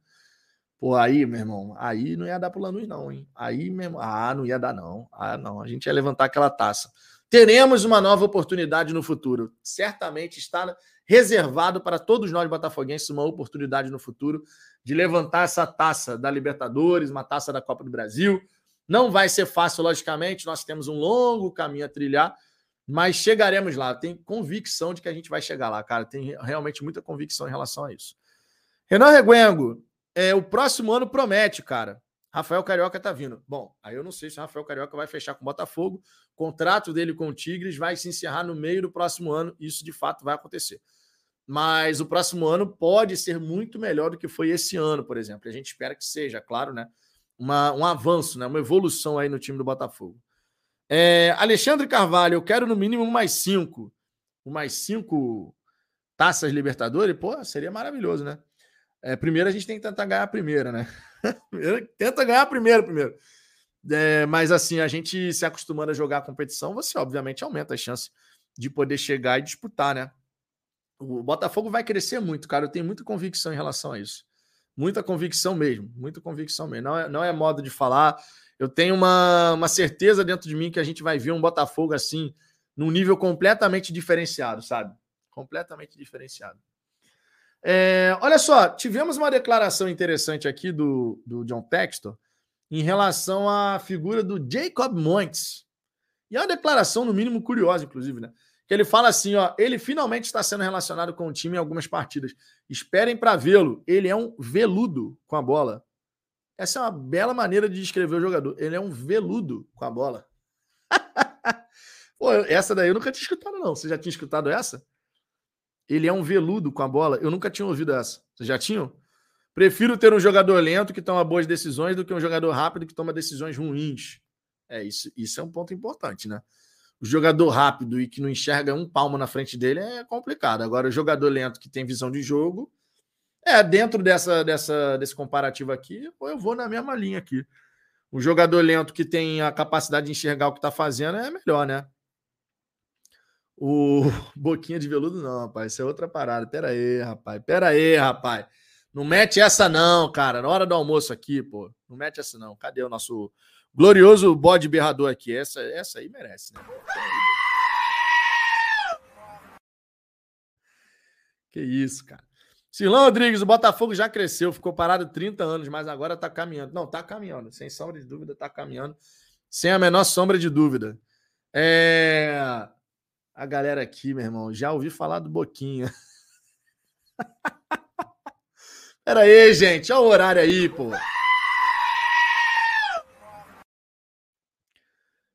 Pô, aí, meu irmão, aí não ia dar pro Lanús, não, hein? Aí mesmo, ah, não ia dar, não. Ah, não. A gente ia levantar aquela taça. Teremos uma nova oportunidade no futuro. Certamente está reservado para todos nós botafoguenses uma oportunidade no futuro de levantar essa taça da Libertadores, uma taça da Copa do Brasil. Não vai ser fácil, logicamente, nós temos um longo caminho a trilhar, mas chegaremos lá. Tem convicção de que a gente vai chegar lá, cara. Tem realmente muita convicção em relação a isso. Renan Reguengo, é, o próximo ano promete, cara. Rafael Carioca tá vindo. Bom, aí eu não sei se o Rafael Carioca vai fechar com o Botafogo. O contrato dele com o Tigres vai se encerrar no meio do próximo ano. Isso de fato vai acontecer. mas o próximo ano pode ser muito melhor do que foi esse ano, por exemplo. A gente espera que seja, claro, né? Uma, um avanço, né? uma evolução aí no time do Botafogo. É, Alexandre Carvalho, eu quero no mínimo mais cinco. Mais cinco taças Libertadores, pô, seria maravilhoso, né? É, primeiro a gente tem que tentar ganhar a primeira, né? Tenta ganhar a primeira primeiro. É, mas assim, a gente se acostumando a jogar a competição, você obviamente aumenta a chance de poder chegar e disputar, né? O Botafogo vai crescer muito, cara. Eu tenho muita convicção em relação a isso. Muita convicção mesmo, muita convicção mesmo. Não é, não é modo de falar. Eu tenho uma, uma certeza dentro de mim que a gente vai ver um Botafogo assim, num nível completamente diferenciado, sabe? Completamente diferenciado. É, olha só, tivemos uma declaração interessante aqui do, do John Textor em relação à figura do Jacob Montes. E é uma declaração, no mínimo, curiosa, inclusive, né? que ele fala assim, ó, ele finalmente está sendo relacionado com o time em algumas partidas. Esperem para vê-lo. Ele é um veludo com a bola. Essa é uma bela maneira de descrever o jogador. Ele é um veludo com a bola. Pô, essa daí eu nunca tinha escutado, não. Você já tinha escutado essa? Ele é um veludo com a bola. Eu nunca tinha ouvido essa. Vocês já tinham? Prefiro ter um jogador lento que toma boas decisões do que um jogador rápido que toma decisões ruins. É, isso, isso é um ponto importante, né? o jogador rápido e que não enxerga um palmo na frente dele é complicado. Agora, o jogador lento que tem visão de jogo, é dentro dessa, dessa, desse comparativo aqui, eu vou na mesma linha aqui. O jogador lento que tem a capacidade de enxergar o que está fazendo é melhor, né? O boquinha de veludo, não, rapaz. Isso é outra parada. Pera aí, rapaz. Pera aí, rapaz. Não mete essa, não, cara. Na hora do almoço aqui, pô. Não mete essa, não. Cadê o nosso Glorioso bode berrador aqui. Essa, essa aí merece, né? Que isso, cara. Silão Rodrigues, o Botafogo já cresceu, ficou parado 30 anos, mas agora tá caminhando. Não, tá caminhando, sem sombra de dúvida, tá caminhando. Sem a menor sombra de dúvida. É... A galera aqui, meu irmão, já ouvi falar do Boquinha. Pera aí, gente, olha o horário aí, pô.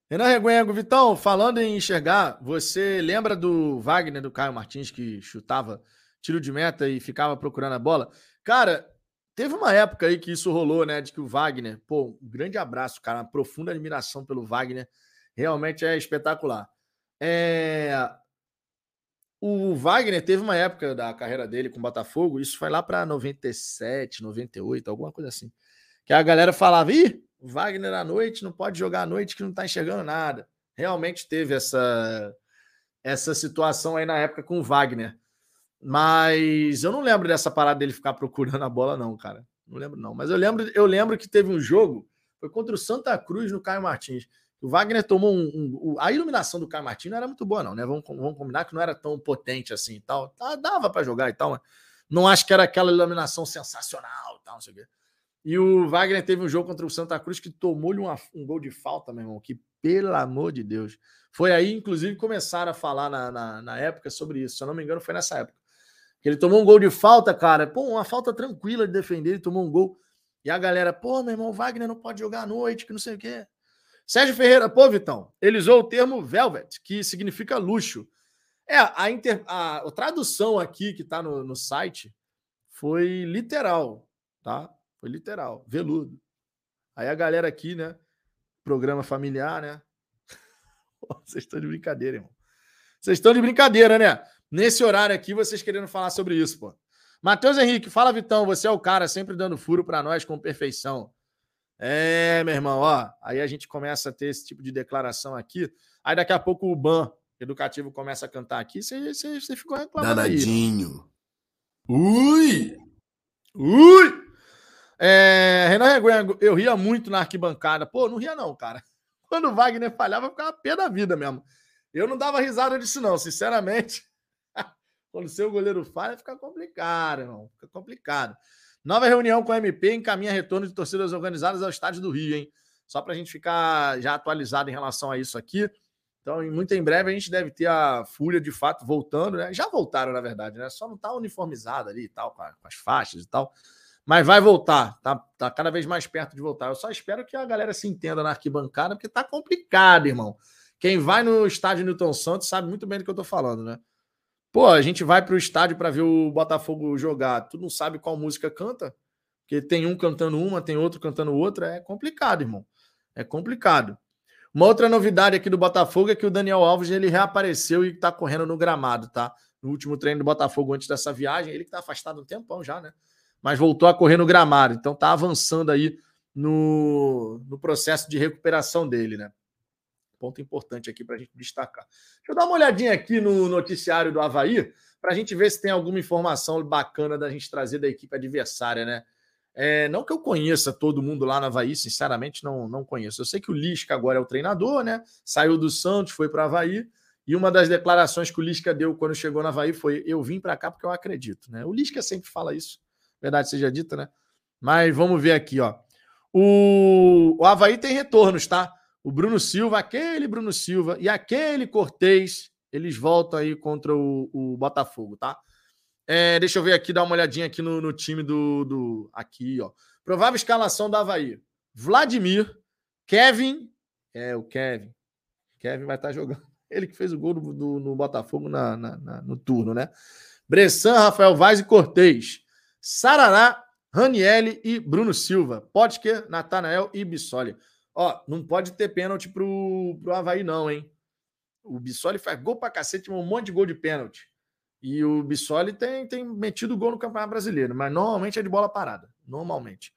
Renan Reguengo, Vitão, falando em enxergar, você lembra do Wagner, do Caio Martins, que chutava tiro de meta e ficava procurando a bola? Cara, teve uma época aí que isso rolou, né? De que o Wagner, pô, um grande abraço, cara, uma profunda admiração pelo Wagner, realmente é espetacular. É... O Wagner teve uma época da carreira dele com o Botafogo, isso foi lá para 97, 98, alguma coisa assim, que a galera falava, ih, Wagner à noite não pode jogar à noite que não está enxergando nada. Realmente teve essa, essa situação aí na época com o Wagner. Mas eu não lembro dessa parada dele ficar procurando a bola, não, cara. Não lembro, não. Mas eu lembro, eu lembro que teve um jogo, foi contra o Santa Cruz no Caio Martins. O Wagner tomou um, um, A iluminação do Caio Martins não era muito boa, não, né? Vamos, vamos combinar que não era tão potente assim e tal. Tá, dava para jogar e tal, mas não acho que era aquela iluminação sensacional e tal, não sei o quê. E o Wagner teve um jogo contra o Santa Cruz que tomou-lhe um gol de falta, meu irmão, que pelo amor de Deus. Foi aí, inclusive, começaram a falar na, na, na, época sobre isso. Se eu não me engano, foi nessa época. Que ele tomou um gol de falta, cara. Pô, uma falta tranquila de defender, ele tomou um gol. E a galera, pô, meu irmão, Wagner não pode jogar à noite, que não sei o quê. Sérgio Ferreira, pô, Vitão, ele usou o termo velvet, que significa luxo. É, a, inter, a, a tradução aqui que está no, no site foi literal, tá? Foi literal, veludo. Aí a galera aqui, né? Programa familiar, né? Vocês estão de brincadeira, irmão. Vocês estão de brincadeira, né? Nesse horário aqui, vocês querendo falar sobre isso, pô. Matheus Henrique, fala, Vitão. Você é o cara sempre dando furo para nós com perfeição. É, meu irmão, ó. Aí a gente começa a ter esse tipo de declaração aqui. Aí daqui a pouco o ban educativo começa a cantar aqui. Você, você, você ficou reclamando. Danadinho. Aí. Ui! Ui! É, Renan Reguengo, eu ria muito na arquibancada. Pô, não ria não, cara. Quando o Wagner falhava, eu ficava pé da vida mesmo. Eu não dava risada disso não, sinceramente. Quando o seu goleiro falha, fica complicado, irmão. Fica complicado. Nova reunião com a MP encaminha retorno de torcidas organizadas ao estádio do Rio, hein? Só para a gente ficar já atualizado em relação a isso aqui. Então, muito em breve, a gente deve ter a Fúria de fato voltando, né? Já voltaram, na verdade, né? Só não tá uniformizada ali e tal, com as faixas e tal. Mas vai voltar, tá, tá cada vez mais perto de voltar. Eu só espero que a galera se entenda na arquibancada, porque tá complicado, irmão. Quem vai no estádio Newton Santos sabe muito bem do que eu tô falando, né? Pô, a gente vai para o estádio para ver o Botafogo jogar. Tu não sabe qual música canta? Porque tem um cantando uma, tem outro cantando outra. É complicado, irmão. É complicado. Uma outra novidade aqui do Botafogo é que o Daniel Alves ele reapareceu e está correndo no gramado, tá? No último treino do Botafogo antes dessa viagem, ele que está afastado um tempão já, né? Mas voltou a correr no gramado, então está avançando aí no, no processo de recuperação dele, né? Ponto importante aqui para a gente destacar. Deixa eu dar uma olhadinha aqui no noticiário do Havaí para a gente ver se tem alguma informação bacana da gente trazer da equipe adversária, né? É, não que eu conheça todo mundo lá na Havaí, sinceramente não, não conheço. Eu sei que o Lisca agora é o treinador, né? Saiu do Santos, foi para o Havaí. E uma das declarações que o Lisca deu quando chegou na Havaí foi: Eu vim para cá porque eu acredito, né? O Lisca sempre fala isso, verdade seja dita, né? Mas vamos ver aqui, ó. O, o Havaí tem retornos, tá? O Bruno Silva, aquele Bruno Silva e aquele Cortez, eles voltam aí contra o, o Botafogo, tá? É, deixa eu ver aqui, dar uma olhadinha aqui no, no time do, do. Aqui, ó. Provável escalação da Havaí: Vladimir, Kevin. É, o Kevin. Kevin vai estar tá jogando. Ele que fez o gol do, do no Botafogo na, na, na, no turno, né? Bressan, Rafael Vaz e Cortez. Sarará, Ranielli e Bruno Silva. Potker, Natanael e Bissoli. Ó, não pode ter pênalti pro, pro Havaí, não, hein? O Bissoli faz gol pra cacete, um monte de gol de pênalti. E o Bissoli tem, tem metido gol no Campeonato Brasileiro, mas normalmente é de bola parada. Normalmente.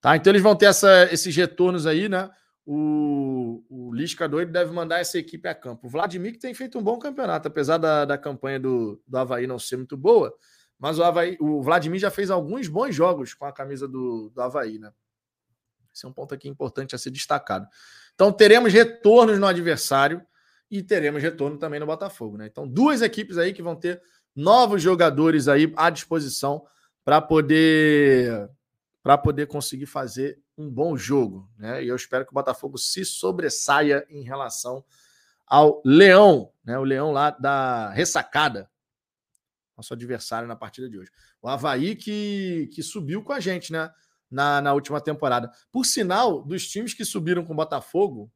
Tá? Então eles vão ter essa, esses retornos aí, né? O, o Lisca doido deve mandar essa equipe a campo. O Vladimir que tem feito um bom campeonato, apesar da, da campanha do, do Havaí não ser muito boa, mas o, Havaí, o Vladimir já fez alguns bons jogos com a camisa do, do Havaí, né? Esse é um ponto aqui importante a ser destacado. Então teremos retornos no adversário e teremos retorno também no Botafogo, né? Então duas equipes aí que vão ter novos jogadores aí à disposição para poder para poder conseguir fazer um bom jogo, né? E eu espero que o Botafogo se sobressaia em relação ao Leão, né? O Leão lá da ressacada, nosso adversário na partida de hoje. O Havaí que, que subiu com a gente, né? Na, na última temporada. Por sinal, dos times que subiram com o Botafogo,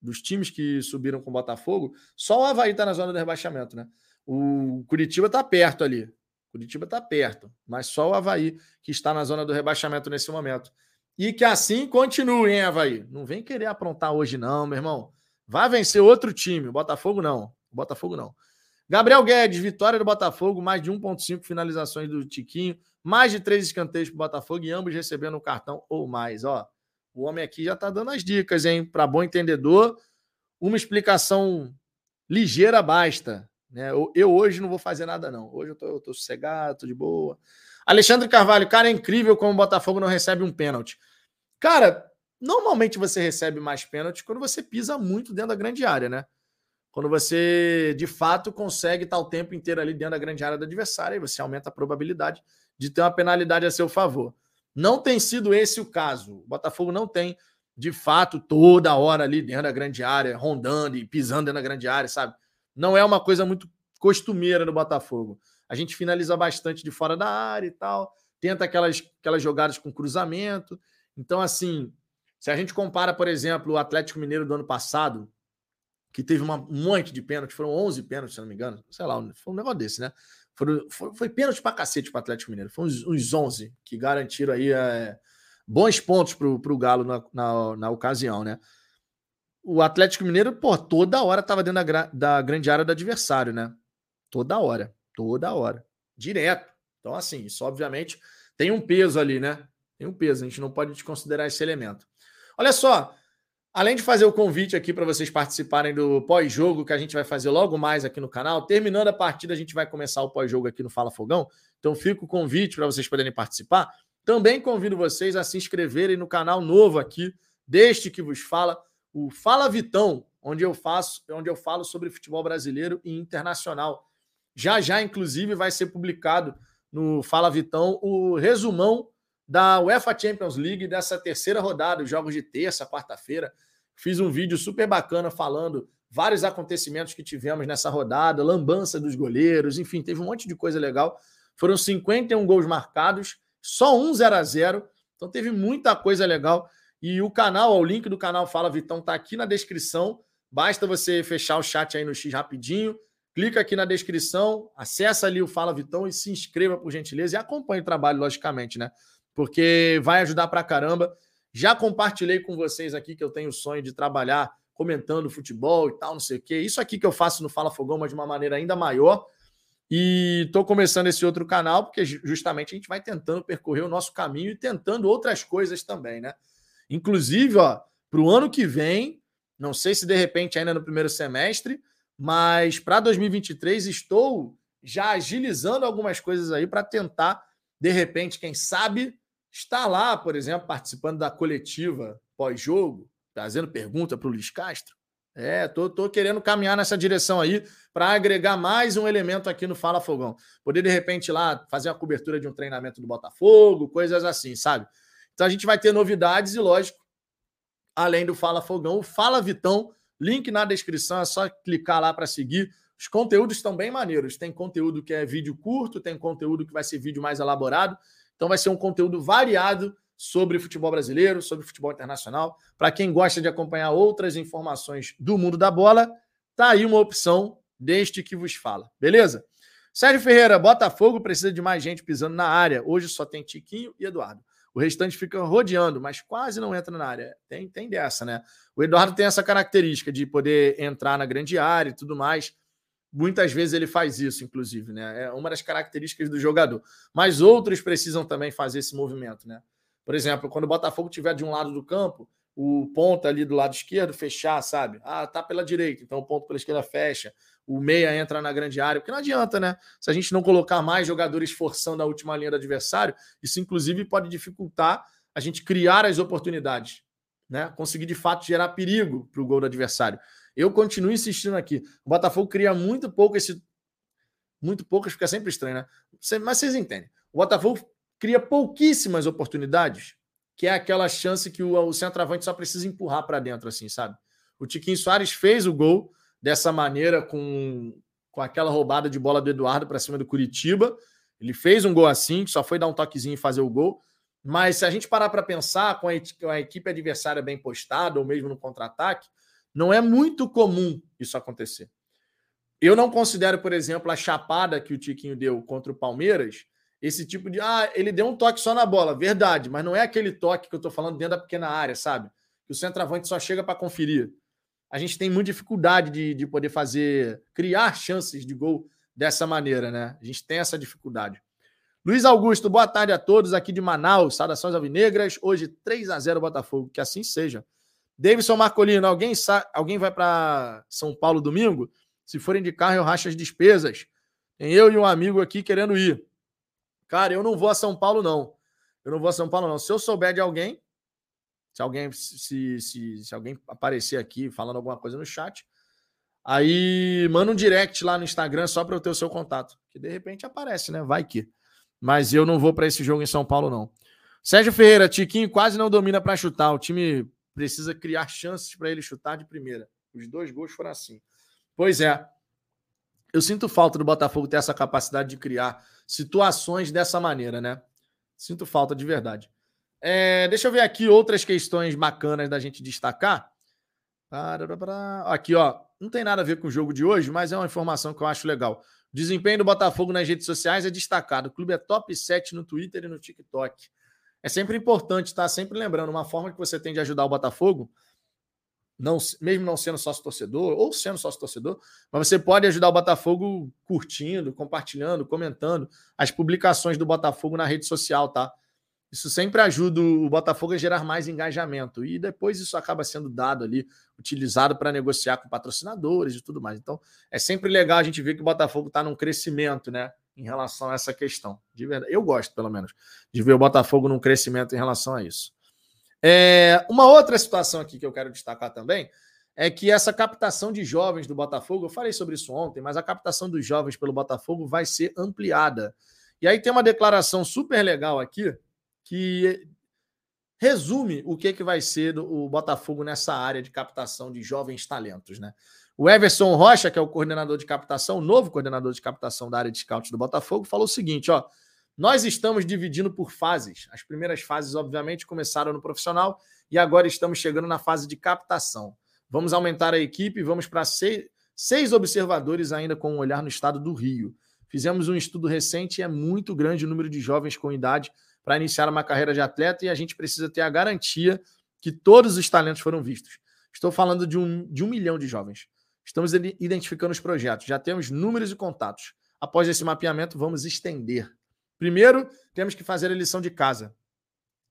dos times que subiram com o Botafogo, só o Havaí está na zona do rebaixamento, né? O Curitiba está perto ali. Curitiba está perto, mas só o Havaí que está na zona do rebaixamento nesse momento. E que assim continue, hein, Havaí? Não vem querer aprontar hoje, não, meu irmão. Vai vencer outro time. Botafogo não. Botafogo não. Gabriel Guedes, vitória do Botafogo, mais de 1,5 finalizações do Tiquinho, mais de três escanteios para o Botafogo e ambos recebendo um cartão ou mais. Ó, o homem aqui já está dando as dicas, hein? Para bom entendedor, uma explicação ligeira basta. Né? Eu, eu, hoje não vou fazer nada, não. Hoje eu tô, eu tô sossegado, tô de boa. Alexandre Carvalho, cara, é incrível como o Botafogo não recebe um pênalti. Cara, normalmente você recebe mais pênalti quando você pisa muito dentro da grande área, né? Quando você, de fato, consegue estar o tempo inteiro ali dentro da grande área do adversário, e você aumenta a probabilidade de ter uma penalidade a seu favor. Não tem sido esse o caso. O Botafogo não tem, de fato, toda hora ali dentro da grande área, rondando e pisando dentro da grande área, sabe? não é uma coisa muito costumeira no Botafogo. A gente finaliza bastante de fora da área e tal, tenta aquelas, aquelas jogadas com cruzamento. Então, assim, se a gente compara, por exemplo, o Atlético Mineiro do ano passado, que teve uma, um monte de pênaltis, foram 11 pênaltis, se não me engano, sei lá, foi um negócio desse, né? Foi, foi pênalti pra cacete pro Atlético Mineiro. Foi uns, uns 11 que garantiram aí é, bons pontos pro, pro Galo na, na, na ocasião, né? o Atlético Mineiro, pô, toda hora tava dentro da, da grande área do adversário, né? Toda hora, toda hora, direto. Então, assim, isso obviamente tem um peso ali, né? Tem um peso, a gente não pode desconsiderar esse elemento. Olha só, além de fazer o convite aqui para vocês participarem do pós-jogo que a gente vai fazer logo mais aqui no canal, terminando a partida, a gente vai começar o pós-jogo aqui no Fala Fogão. Então, fica o convite para vocês poderem participar. Também convido vocês a se inscreverem no canal novo aqui, deste que vos fala o Fala Vitão, onde eu faço, onde eu falo sobre futebol brasileiro e internacional. Já já, inclusive, vai ser publicado no Fala Vitão o resumão da UEFA Champions League dessa terceira rodada, os jogos de terça, quarta-feira. Fiz um vídeo super bacana falando vários acontecimentos que tivemos nessa rodada, lambança dos goleiros, enfim, teve um monte de coisa legal. Foram 51 gols marcados, só um 0 a 0 então teve muita coisa legal. E o canal, o link do canal Fala Vitão tá aqui na descrição. Basta você fechar o chat aí no X rapidinho, clica aqui na descrição, acessa ali o Fala Vitão e se inscreva por gentileza e acompanhe o trabalho, logicamente, né? Porque vai ajudar pra caramba. Já compartilhei com vocês aqui que eu tenho o sonho de trabalhar comentando futebol e tal, não sei o quê. Isso aqui que eu faço no Fala Fogão, mas de uma maneira ainda maior. E estou começando esse outro canal porque justamente a gente vai tentando percorrer o nosso caminho e tentando outras coisas também, né? Inclusive, ó, para o ano que vem, não sei se de repente ainda no primeiro semestre, mas para 2023 estou já agilizando algumas coisas aí para tentar, de repente, quem sabe, estar lá, por exemplo, participando da coletiva pós-jogo, fazendo pergunta para o Luiz Castro. É, tô, tô querendo caminhar nessa direção aí para agregar mais um elemento aqui no Fala Fogão. Poder, de repente, lá fazer uma cobertura de um treinamento do Botafogo, coisas assim, sabe? Então a gente vai ter novidades e, lógico, além do Fala Fogão, o Fala Vitão, link na descrição, é só clicar lá para seguir. Os conteúdos estão bem maneiros. Tem conteúdo que é vídeo curto, tem conteúdo que vai ser vídeo mais elaborado. Então vai ser um conteúdo variado sobre futebol brasileiro, sobre futebol internacional. Para quem gosta de acompanhar outras informações do mundo da bola, tá aí uma opção deste que vos fala. Beleza? Sérgio Ferreira, Botafogo precisa de mais gente pisando na área. Hoje só tem Tiquinho e Eduardo. O restante fica rodeando, mas quase não entra na área. Tem, tem dessa, né? O Eduardo tem essa característica de poder entrar na grande área e tudo mais. Muitas vezes ele faz isso, inclusive, né? É uma das características do jogador. Mas outros precisam também fazer esse movimento, né? Por exemplo, quando o Botafogo estiver de um lado do campo, o ponto ali do lado esquerdo fechar, sabe? Ah, tá pela direita, então o ponto pela esquerda fecha. O meia entra na grande área, porque não adianta, né? Se a gente não colocar mais jogadores forçando a última linha do adversário, isso inclusive pode dificultar a gente criar as oportunidades, né? Conseguir de fato gerar perigo para o gol do adversário. Eu continuo insistindo aqui. O Botafogo cria muito pouco esse. Muito pouco, fica sempre estranho, né? Mas vocês entendem. O Botafogo cria pouquíssimas oportunidades, que é aquela chance que o, centroavante só precisa empurrar para dentro, assim, sabe? O Tiquinho Soares fez o gol dessa maneira, com, com aquela roubada de bola do Eduardo para cima do Curitiba. Ele fez um gol assim, só foi dar um toquezinho e fazer o gol. Mas se a gente parar para pensar com a equipe adversária bem postada, ou mesmo no contra-ataque, não é muito comum isso acontecer. Eu não considero, por exemplo, a chapada que o Tiquinho deu contra o Palmeiras esse tipo de. Ah, ele deu um toque só na bola, verdade, mas não é aquele toque que eu estou falando dentro da pequena área, sabe? Que o centroavante só chega para conferir. A gente tem muita dificuldade de, de poder fazer, criar chances de gol dessa maneira, né? A gente tem essa dificuldade. Luiz Augusto, boa tarde a todos aqui de Manaus, saudações alvinegras. Hoje 3 a 0 Botafogo, que assim seja. Davidson Marcolino, alguém, sa... alguém vai para São Paulo domingo? Se forem de carro, eu racho as despesas. Tem eu e um amigo aqui querendo ir. Cara, eu não vou a São Paulo, não. Eu não vou a São Paulo, não. Se eu souber de alguém, se alguém se, se, se alguém aparecer aqui falando alguma coisa no chat, aí manda um direct lá no Instagram só para eu ter o seu contato. Que de repente aparece, né? Vai que. Mas eu não vou para esse jogo em São Paulo, não. Sérgio Ferreira, Tiquinho quase não domina para chutar. O time precisa criar chances para ele chutar de primeira. Os dois gols foram assim. Pois é. Eu sinto falta do Botafogo ter essa capacidade de criar situações dessa maneira, né? Sinto falta de verdade. É, deixa eu ver aqui outras questões bacanas da gente destacar. Aqui, ó. Não tem nada a ver com o jogo de hoje, mas é uma informação que eu acho legal. Desempenho do Botafogo nas redes sociais é destacado. O clube é top 7 no Twitter e no TikTok. É sempre importante estar tá? sempre lembrando uma forma que você tem de ajudar o Botafogo não, mesmo não sendo sócio torcedor, ou sendo sócio torcedor, mas você pode ajudar o Botafogo curtindo, compartilhando, comentando as publicações do Botafogo na rede social, tá? Isso sempre ajuda o Botafogo a gerar mais engajamento. E depois isso acaba sendo dado ali, utilizado para negociar com patrocinadores e tudo mais. Então, é sempre legal a gente ver que o Botafogo está num crescimento, né? Em relação a essa questão. De verdade. Eu gosto, pelo menos, de ver o Botafogo num crescimento em relação a isso. É, uma outra situação aqui que eu quero destacar também é que essa captação de jovens do Botafogo, eu falei sobre isso ontem, mas a captação dos jovens pelo Botafogo vai ser ampliada. E aí tem uma declaração super legal aqui que resume o que, que vai ser o Botafogo nessa área de captação de jovens talentos, né? O Everson Rocha, que é o coordenador de captação, o novo coordenador de captação da área de scout do Botafogo, falou o seguinte, ó, nós estamos dividindo por fases. As primeiras fases, obviamente, começaram no profissional e agora estamos chegando na fase de captação. Vamos aumentar a equipe, vamos para seis, seis observadores ainda com um olhar no estado do Rio. Fizemos um estudo recente e é muito grande o número de jovens com idade para iniciar uma carreira de atleta e a gente precisa ter a garantia que todos os talentos foram vistos. Estou falando de um, de um milhão de jovens. Estamos identificando os projetos, já temos números e contatos. Após esse mapeamento, vamos estender. Primeiro, temos que fazer a lição de casa.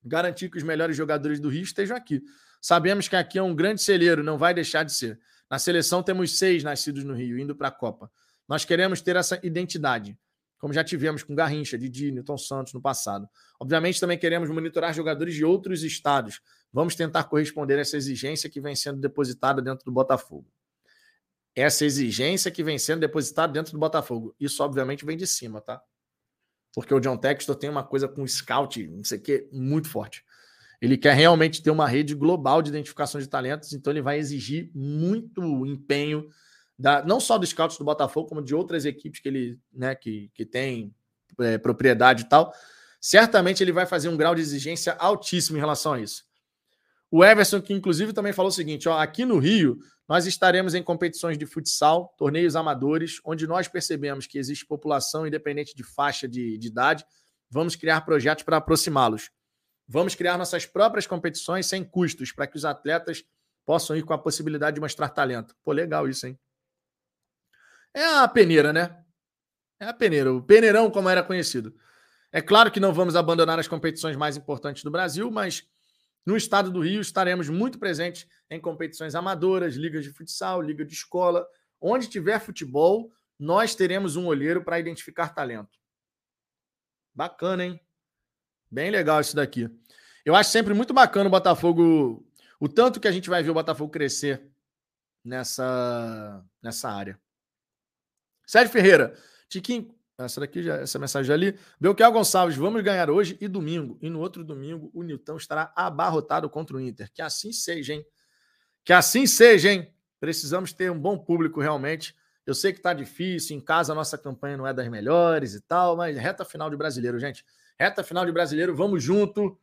Garantir que os melhores jogadores do Rio estejam aqui. Sabemos que aqui é um grande celeiro, não vai deixar de ser. Na seleção temos seis nascidos no Rio, indo para a Copa. Nós queremos ter essa identidade, como já tivemos com Garrincha, Didi, Newton Santos no passado. Obviamente também queremos monitorar jogadores de outros estados. Vamos tentar corresponder a essa exigência que vem sendo depositada dentro do Botafogo. Essa exigência que vem sendo depositada dentro do Botafogo. Isso, obviamente, vem de cima, tá? Porque o John Textor tem uma coisa com scout, não sei o que, muito forte. Ele quer realmente ter uma rede global de identificação de talentos, então ele vai exigir muito empenho, da, não só dos scouts do Botafogo, como de outras equipes que ele né, que, que tem é, propriedade e tal. Certamente ele vai fazer um grau de exigência altíssimo em relação a isso. O Everson, que inclusive também falou o seguinte: ó, aqui no Rio, nós estaremos em competições de futsal, torneios amadores, onde nós percebemos que existe população independente de faixa de, de idade. Vamos criar projetos para aproximá-los. Vamos criar nossas próprias competições sem custos, para que os atletas possam ir com a possibilidade de mostrar talento. Pô, legal isso, hein? É a peneira, né? É a peneira, o peneirão, como era conhecido. É claro que não vamos abandonar as competições mais importantes do Brasil, mas no estado do Rio, estaremos muito presentes em competições amadoras, ligas de futsal, liga de escola. Onde tiver futebol, nós teremos um olheiro para identificar talento. Bacana, hein? Bem legal isso daqui. Eu acho sempre muito bacana o Botafogo, o tanto que a gente vai ver o Botafogo crescer nessa, nessa área. Sérgio Ferreira, Tiquinho, essa daqui, já, essa mensagem já li. Belchior Gonçalves, vamos ganhar hoje e domingo. E no outro domingo, o Nilton estará abarrotado contra o Inter. Que assim seja, hein? Que assim seja, hein? Precisamos ter um bom público realmente. Eu sei que está difícil, em casa a nossa campanha não é das melhores e tal, mas reta final de brasileiro, gente. Reta final de brasileiro, vamos junto.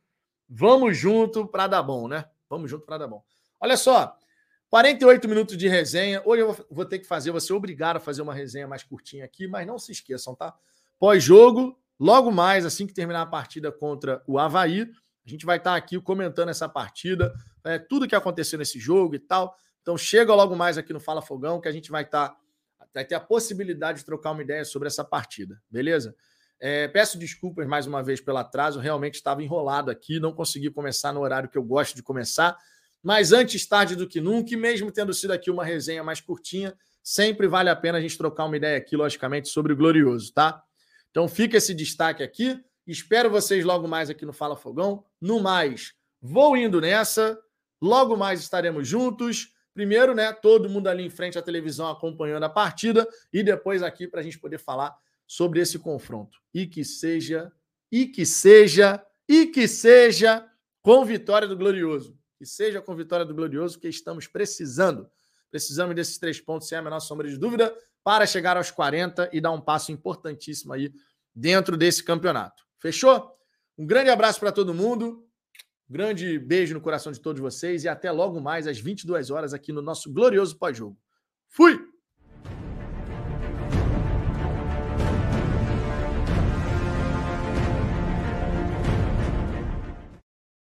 Vamos junto para dar bom, né? Vamos junto para dar bom. Olha só, 48 minutos de resenha. Hoje eu vou ter que fazer, você obrigado a fazer uma resenha mais curtinha aqui, mas não se esqueçam, tá? Pós-jogo, logo mais, assim que terminar a partida contra o Havaí, a gente vai estar aqui comentando essa partida, é, tudo que aconteceu nesse jogo e tal. Então chega logo mais aqui no Fala Fogão, que a gente vai estar. Vai ter a possibilidade de trocar uma ideia sobre essa partida, beleza? É, peço desculpas mais uma vez pelo atraso, realmente estava enrolado aqui, não consegui começar no horário que eu gosto de começar. Mas antes tarde do que nunca, e mesmo tendo sido aqui uma resenha mais curtinha, sempre vale a pena a gente trocar uma ideia aqui, logicamente, sobre o Glorioso, tá? Então fica esse destaque aqui. Espero vocês logo mais aqui no Fala Fogão. No mais, vou indo nessa. Logo mais estaremos juntos. Primeiro, né, todo mundo ali em frente à televisão acompanhando a partida e depois aqui para a gente poder falar sobre esse confronto. E que seja, e que seja, e que seja com vitória do Glorioso que seja com vitória do Glorioso, que estamos precisando. Precisamos desses três pontos, sem a menor sombra de dúvida, para chegar aos 40 e dar um passo importantíssimo aí dentro desse campeonato. Fechou? Um grande abraço para todo mundo. Um grande beijo no coração de todos vocês e até logo mais às 22 horas aqui no nosso glorioso pós-jogo. Fui!